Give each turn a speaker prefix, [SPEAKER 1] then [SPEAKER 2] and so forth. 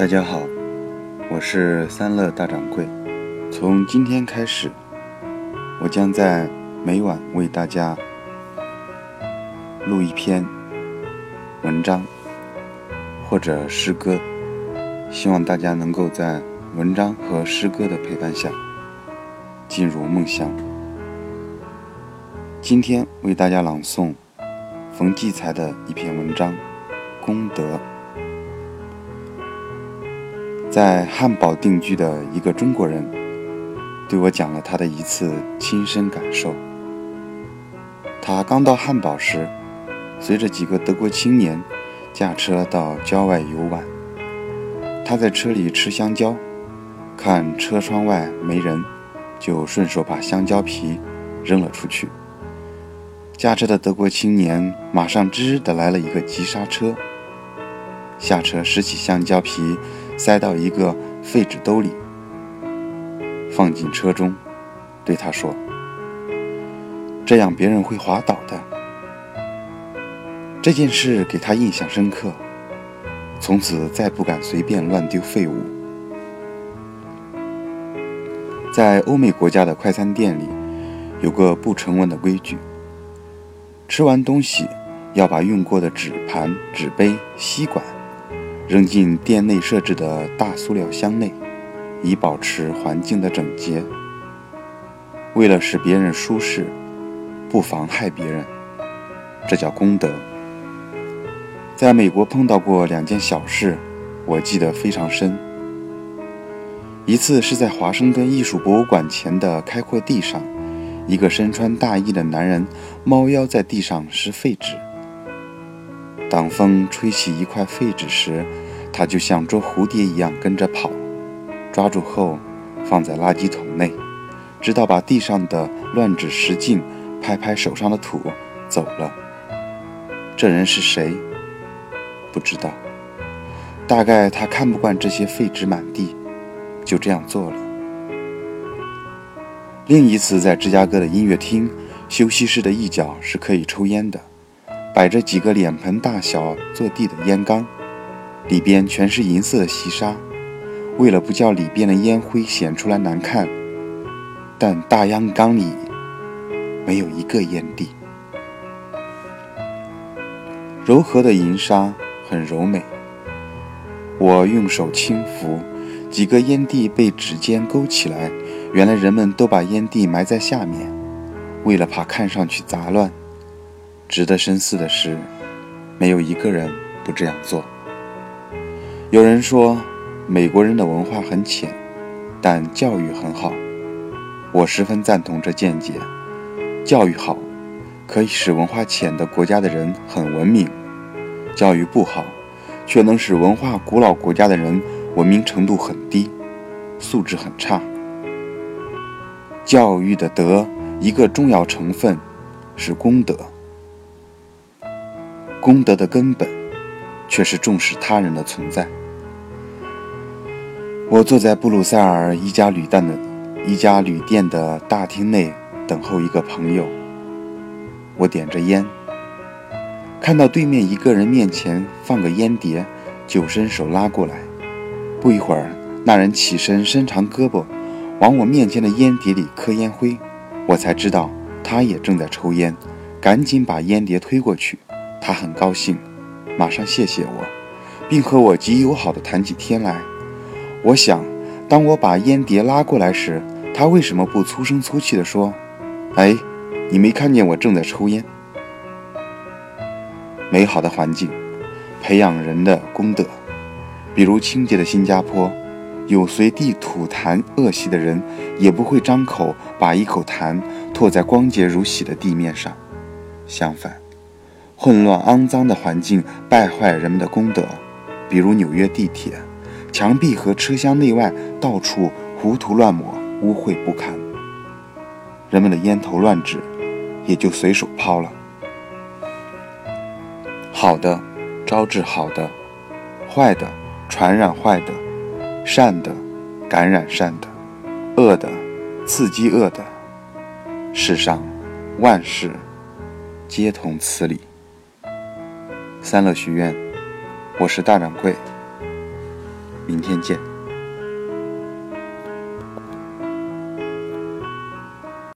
[SPEAKER 1] 大家好，我是三乐大掌柜。从今天开始，我将在每晚为大家录一篇文章或者诗歌，希望大家能够在文章和诗歌的陪伴下进入梦乡。今天为大家朗诵冯骥才的一篇文章《功德》。在汉堡定居的一个中国人，对我讲了他的一次亲身感受。他刚到汉堡时，随着几个德国青年驾车到郊外游玩。他在车里吃香蕉，看车窗外没人，就顺手把香蕉皮扔了出去。驾车的德国青年马上吱的来了一个急刹车，下车拾起香蕉皮。塞到一个废纸兜里，放进车中，对他说：“这样别人会滑倒的。”这件事给他印象深刻，从此再不敢随便乱丢废物。在欧美国家的快餐店里，有个不成文的规矩：吃完东西要把用过的纸盘、纸杯、吸管。扔进店内设置的大塑料箱内，以保持环境的整洁。为了使别人舒适，不妨害别人，这叫功德。在美国碰到过两件小事，我记得非常深。一次是在华盛顿艺术博物馆前的开阔地上，一个身穿大衣的男人猫腰在地上拾废纸。当风吹起一块废纸时，他就像捉蝴蝶一样跟着跑，抓住后放在垃圾桶内，直到把地上的乱纸拾净，拍拍手上的土，走了。这人是谁？不知道。大概他看不惯这些废纸满地，就这样做了。另一次在芝加哥的音乐厅，休息室的一角是可以抽烟的。摆着几个脸盆大小坐地的烟缸，里边全是银色的细沙。为了不叫里边的烟灰显出来难看，但大烟缸里没有一个烟蒂。柔和的银沙很柔美。我用手轻拂，几个烟蒂被指尖勾起来。原来人们都把烟蒂埋在下面，为了怕看上去杂乱。值得深思的是，没有一个人不这样做。有人说，美国人的文化很浅，但教育很好。我十分赞同这见解。教育好，可以使文化浅的国家的人很文明；教育不好，却能使文化古老国家的人文明程度很低，素质很差。教育的德，一个重要成分是功德。功德的根本，却是重视他人的存在。我坐在布鲁塞尔一家旅店的一家旅店的大厅内等候一个朋友。我点着烟，看到对面一个人面前放个烟碟，就伸手拉过来。不一会儿，那人起身伸长胳膊，往我面前的烟碟里磕烟灰。我才知道他也正在抽烟，赶紧把烟碟推过去。他很高兴，马上谢谢我，并和我极友好的谈起天来。我想，当我把烟碟拉过来时，他为什么不粗声粗气地说：“哎，你没看见我正在抽烟？”美好的环境，培养人的功德。比如清洁的新加坡，有随地吐痰恶习的人，也不会张口把一口痰吐在光洁如洗的地面上。相反。混乱肮脏的环境败坏人们的功德，比如纽约地铁，墙壁和车厢内外到处胡涂乱抹，污秽不堪。人们的烟头乱纸，也就随手抛了。好的，招致好的；坏的，传染坏的；善的，感染善的；恶的，刺激恶的。世上万事皆同此理。三乐学院，我是大掌柜。明天见。